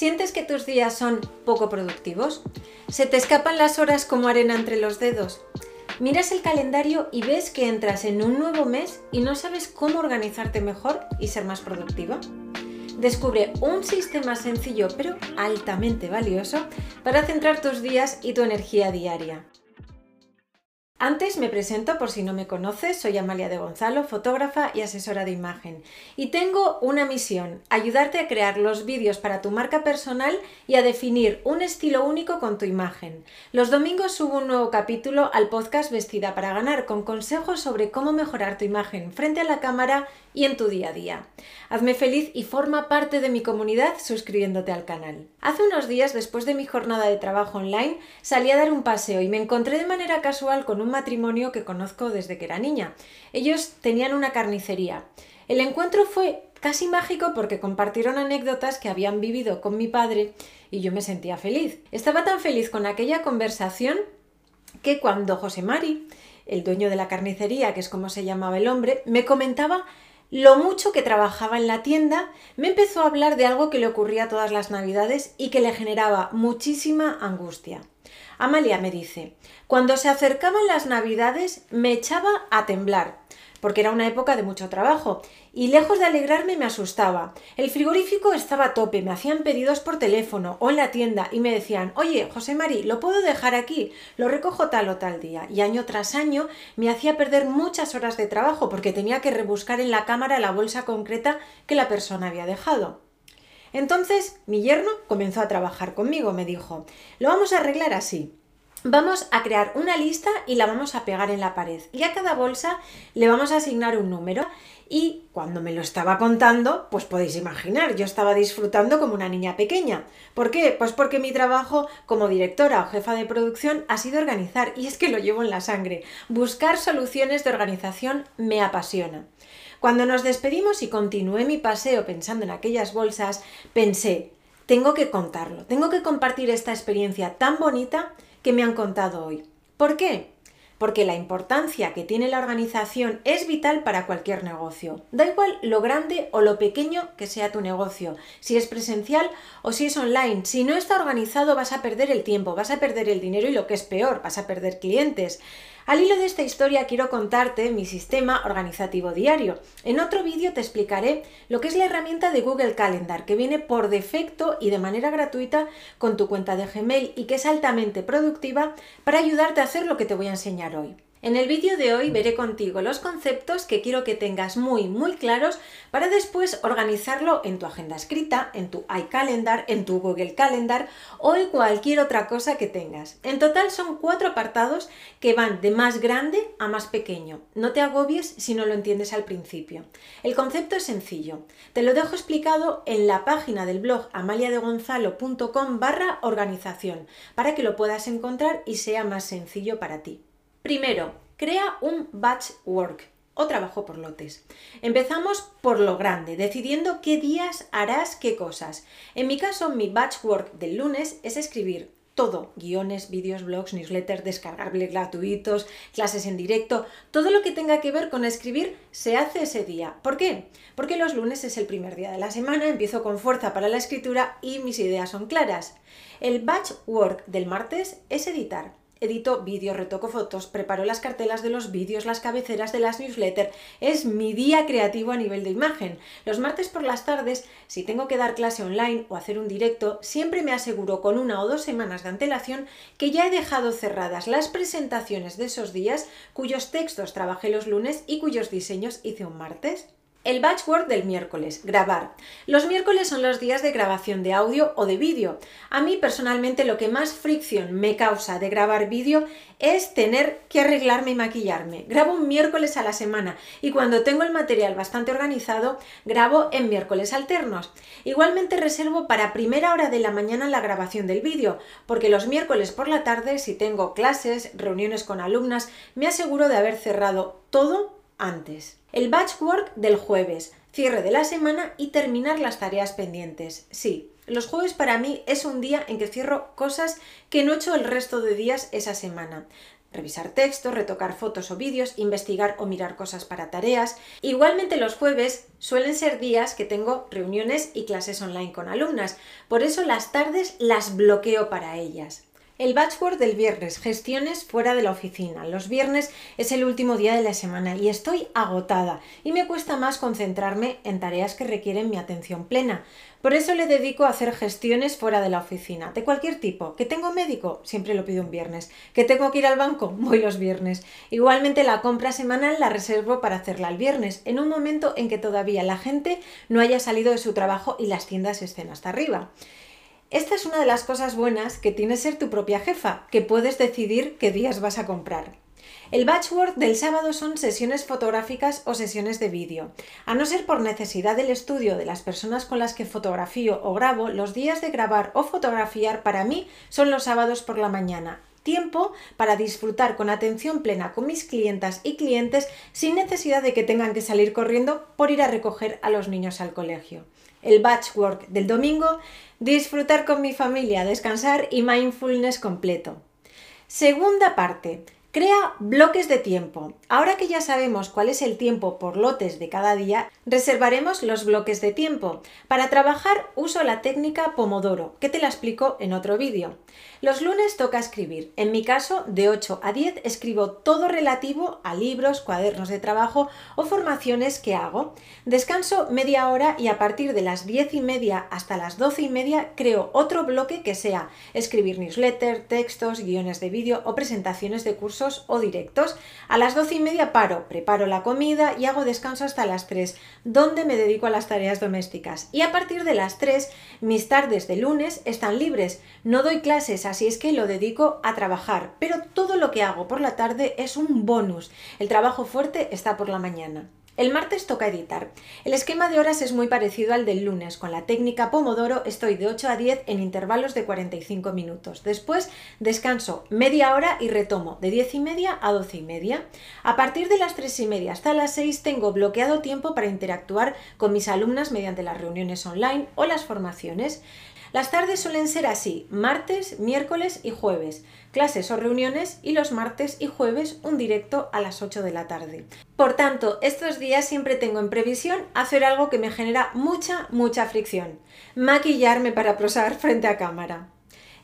¿Sientes que tus días son poco productivos? ¿Se te escapan las horas como arena entre los dedos? Miras el calendario y ves que entras en un nuevo mes y no sabes cómo organizarte mejor y ser más productiva. Descubre un sistema sencillo pero altamente valioso para centrar tus días y tu energía diaria. Antes me presento por si no me conoces, soy Amalia de Gonzalo, fotógrafa y asesora de imagen. Y tengo una misión, ayudarte a crear los vídeos para tu marca personal y a definir un estilo único con tu imagen. Los domingos subo un nuevo capítulo al podcast Vestida para ganar con consejos sobre cómo mejorar tu imagen frente a la cámara y en tu día a día. Hazme feliz y forma parte de mi comunidad suscribiéndote al canal. Hace unos días, después de mi jornada de trabajo online, salí a dar un paseo y me encontré de manera casual con un matrimonio que conozco desde que era niña. Ellos tenían una carnicería. El encuentro fue casi mágico porque compartieron anécdotas que habían vivido con mi padre y yo me sentía feliz. Estaba tan feliz con aquella conversación que cuando José Mari, el dueño de la carnicería, que es como se llamaba el hombre, me comentaba lo mucho que trabajaba en la tienda, me empezó a hablar de algo que le ocurría todas las navidades y que le generaba muchísima angustia. Amalia me dice, cuando se acercaban las navidades me echaba a temblar porque era una época de mucho trabajo, y lejos de alegrarme me asustaba. El frigorífico estaba a tope, me hacían pedidos por teléfono o en la tienda y me decían, oye, José Mari, ¿lo puedo dejar aquí? Lo recojo tal o tal día. Y año tras año me hacía perder muchas horas de trabajo porque tenía que rebuscar en la cámara la bolsa concreta que la persona había dejado. Entonces mi yerno comenzó a trabajar conmigo, me dijo, lo vamos a arreglar así. Vamos a crear una lista y la vamos a pegar en la pared. Y a cada bolsa le vamos a asignar un número. Y cuando me lo estaba contando, pues podéis imaginar, yo estaba disfrutando como una niña pequeña. ¿Por qué? Pues porque mi trabajo como directora o jefa de producción ha sido organizar, y es que lo llevo en la sangre. Buscar soluciones de organización me apasiona. Cuando nos despedimos y continué mi paseo pensando en aquellas bolsas, pensé, tengo que contarlo, tengo que compartir esta experiencia tan bonita que me han contado hoy. ¿Por qué? Porque la importancia que tiene la organización es vital para cualquier negocio. Da igual lo grande o lo pequeño que sea tu negocio, si es presencial o si es online. Si no está organizado vas a perder el tiempo, vas a perder el dinero y lo que es peor, vas a perder clientes. Al hilo de esta historia quiero contarte mi sistema organizativo diario. En otro vídeo te explicaré lo que es la herramienta de Google Calendar que viene por defecto y de manera gratuita con tu cuenta de Gmail y que es altamente productiva para ayudarte a hacer lo que te voy a enseñar hoy. En el vídeo de hoy veré contigo los conceptos que quiero que tengas muy muy claros para después organizarlo en tu agenda escrita, en tu iCalendar, en tu Google Calendar o en cualquier otra cosa que tengas. En total son cuatro apartados que van de más grande a más pequeño. No te agobies si no lo entiendes al principio. El concepto es sencillo. Te lo dejo explicado en la página del blog amaliadegonzalo.com barra organización para que lo puedas encontrar y sea más sencillo para ti. Primero, crea un batch work o trabajo por lotes. Empezamos por lo grande, decidiendo qué días harás qué cosas. En mi caso, mi batch work del lunes es escribir todo, guiones, vídeos, blogs, newsletters, descargables gratuitos, clases en directo, todo lo que tenga que ver con escribir se hace ese día. ¿Por qué? Porque los lunes es el primer día de la semana, empiezo con fuerza para la escritura y mis ideas son claras. El batch work del martes es editar edito vídeos, retoco fotos, preparo las cartelas de los vídeos, las cabeceras de las newsletters. Es mi día creativo a nivel de imagen. Los martes por las tardes, si tengo que dar clase online o hacer un directo, siempre me aseguro con una o dos semanas de antelación que ya he dejado cerradas las presentaciones de esos días cuyos textos trabajé los lunes y cuyos diseños hice un martes. El batchwork del miércoles, grabar. Los miércoles son los días de grabación de audio o de vídeo. A mí personalmente lo que más fricción me causa de grabar vídeo es tener que arreglarme y maquillarme. Grabo un miércoles a la semana y cuando tengo el material bastante organizado, grabo en miércoles alternos. Igualmente reservo para primera hora de la mañana la grabación del vídeo, porque los miércoles por la tarde, si tengo clases, reuniones con alumnas, me aseguro de haber cerrado todo antes. El batchwork del jueves, cierre de la semana y terminar las tareas pendientes. Sí, los jueves para mí es un día en que cierro cosas que no he hecho el resto de días esa semana. revisar textos, retocar fotos o vídeos, investigar o mirar cosas para tareas. Igualmente los jueves suelen ser días que tengo reuniones y clases online con alumnas, por eso las tardes las bloqueo para ellas. El batchwork del viernes, gestiones fuera de la oficina. Los viernes es el último día de la semana y estoy agotada y me cuesta más concentrarme en tareas que requieren mi atención plena. Por eso le dedico a hacer gestiones fuera de la oficina, de cualquier tipo. ¿Que tengo médico? Siempre lo pido un viernes. ¿Que tengo que ir al banco? Voy los viernes. Igualmente la compra semanal la reservo para hacerla el viernes, en un momento en que todavía la gente no haya salido de su trabajo y las tiendas estén hasta arriba. Esta es una de las cosas buenas que tiene ser tu propia jefa, que puedes decidir qué días vas a comprar. El batchwork del sábado son sesiones fotográficas o sesiones de vídeo. A no ser por necesidad del estudio de las personas con las que fotografío o grabo, los días de grabar o fotografiar para mí son los sábados por la mañana. Tiempo para disfrutar con atención plena con mis clientas y clientes sin necesidad de que tengan que salir corriendo por ir a recoger a los niños al colegio el batchwork del domingo, disfrutar con mi familia, descansar y mindfulness completo. Segunda parte, Crea bloques de tiempo. Ahora que ya sabemos cuál es el tiempo por lotes de cada día, reservaremos los bloques de tiempo. Para trabajar uso la técnica Pomodoro, que te la explico en otro vídeo. Los lunes toca escribir. En mi caso, de 8 a 10 escribo todo relativo a libros, cuadernos de trabajo o formaciones que hago. Descanso media hora y a partir de las 10 y media hasta las 12 y media creo otro bloque que sea escribir newsletter, textos, guiones de vídeo o presentaciones de cursos o directos. A las 12 y media paro, preparo la comida y hago descanso hasta las 3, donde me dedico a las tareas domésticas. Y a partir de las 3, mis tardes de lunes están libres. No doy clases así es que lo dedico a trabajar, pero todo lo que hago por la tarde es un bonus. El trabajo fuerte está por la mañana. El martes toca editar. El esquema de horas es muy parecido al del lunes. Con la técnica Pomodoro estoy de 8 a 10 en intervalos de 45 minutos. Después descanso media hora y retomo de 10 y media a 12 y media. A partir de las 3 y media hasta las 6 tengo bloqueado tiempo para interactuar con mis alumnas mediante las reuniones online o las formaciones. Las tardes suelen ser así, martes, miércoles y jueves, clases o reuniones y los martes y jueves un directo a las 8 de la tarde. Por tanto, estos días siempre tengo en previsión hacer algo que me genera mucha, mucha fricción, maquillarme para prosar frente a cámara.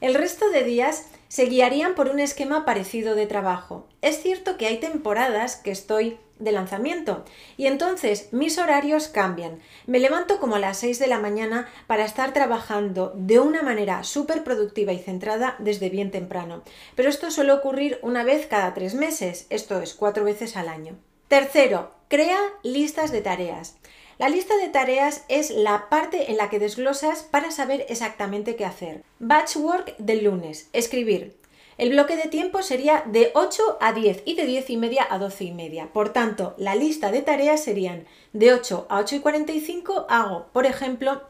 El resto de días se guiarían por un esquema parecido de trabajo. Es cierto que hay temporadas que estoy de lanzamiento y entonces mis horarios cambian. Me levanto como a las 6 de la mañana para estar trabajando de una manera súper productiva y centrada desde bien temprano. Pero esto suele ocurrir una vez cada tres meses, esto es cuatro veces al año. Tercero, crea listas de tareas. La lista de tareas es la parte en la que desglosas para saber exactamente qué hacer. Batchwork del lunes. Escribir. El bloque de tiempo sería de 8 a 10 y de 10 y media a 12 y media. Por tanto, la lista de tareas serían de 8 a 8 y 45 hago, por ejemplo,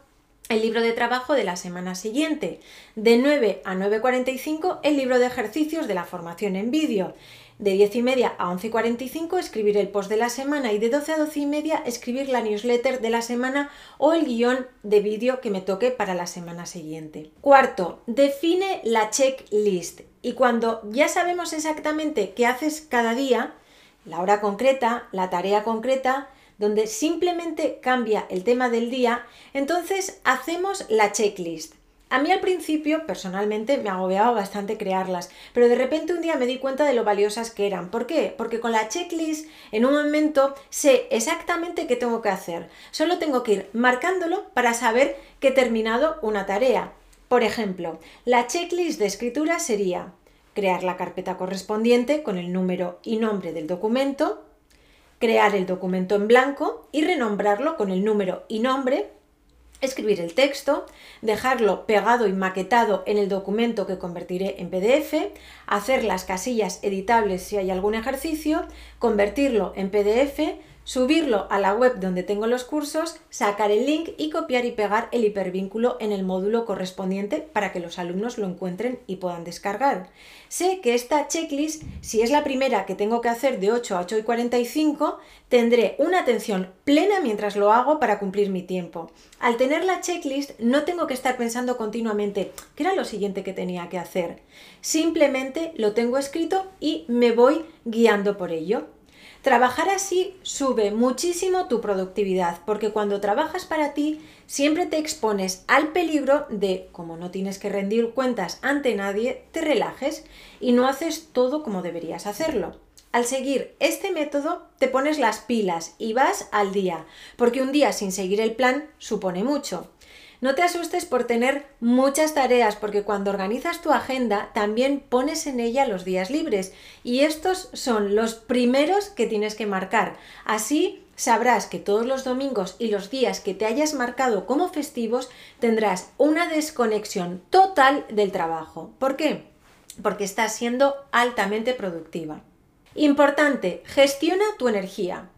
el libro de trabajo de la semana siguiente. De 9 a 9.45 el libro de ejercicios de la formación en vídeo de 10 y media a 11 y 45 escribir el post de la semana y de 12 a 12 y media escribir la newsletter de la semana o el guion de vídeo que me toque para la semana siguiente. Cuarto, define la checklist y cuando ya sabemos exactamente qué haces cada día, la hora concreta, la tarea concreta, donde simplemente cambia el tema del día, entonces hacemos la checklist. A mí al principio, personalmente, me agobiaba bastante crearlas, pero de repente un día me di cuenta de lo valiosas que eran. ¿Por qué? Porque con la checklist, en un momento, sé exactamente qué tengo que hacer. Solo tengo que ir marcándolo para saber que he terminado una tarea. Por ejemplo, la checklist de escritura sería crear la carpeta correspondiente con el número y nombre del documento, crear el documento en blanco y renombrarlo con el número y nombre escribir el texto, dejarlo pegado y maquetado en el documento que convertiré en PDF, hacer las casillas editables si hay algún ejercicio, convertirlo en PDF, subirlo a la web donde tengo los cursos, sacar el link y copiar y pegar el hipervínculo en el módulo correspondiente para que los alumnos lo encuentren y puedan descargar. Sé que esta checklist, si es la primera que tengo que hacer de 8 a 8 y 45, tendré una atención plena mientras lo hago para cumplir mi tiempo. Al tener la checklist no tengo que estar pensando continuamente qué era lo siguiente que tenía que hacer. Simplemente lo tengo escrito y me voy guiando por ello. Trabajar así sube muchísimo tu productividad, porque cuando trabajas para ti siempre te expones al peligro de, como no tienes que rendir cuentas ante nadie, te relajes y no haces todo como deberías hacerlo. Al seguir este método te pones las pilas y vas al día, porque un día sin seguir el plan supone mucho. No te asustes por tener muchas tareas, porque cuando organizas tu agenda también pones en ella los días libres y estos son los primeros que tienes que marcar. Así sabrás que todos los domingos y los días que te hayas marcado como festivos tendrás una desconexión total del trabajo. ¿Por qué? Porque estás siendo altamente productiva. Importante, gestiona tu energía.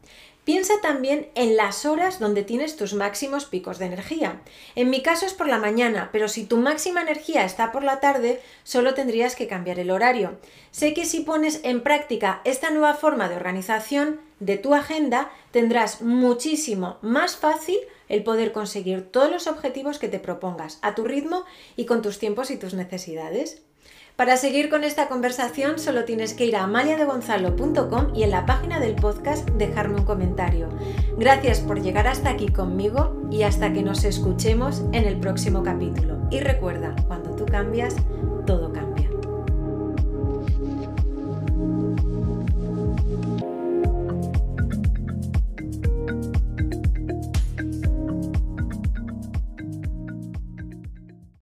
Piensa también en las horas donde tienes tus máximos picos de energía. En mi caso es por la mañana, pero si tu máxima energía está por la tarde, solo tendrías que cambiar el horario. Sé que si pones en práctica esta nueva forma de organización de tu agenda, tendrás muchísimo más fácil el poder conseguir todos los objetivos que te propongas a tu ritmo y con tus tiempos y tus necesidades. Para seguir con esta conversación solo tienes que ir a amaliadegonzalo.com y en la página del podcast dejarme un comentario. Gracias por llegar hasta aquí conmigo y hasta que nos escuchemos en el próximo capítulo. Y recuerda, cuando tú cambias, todo cambia.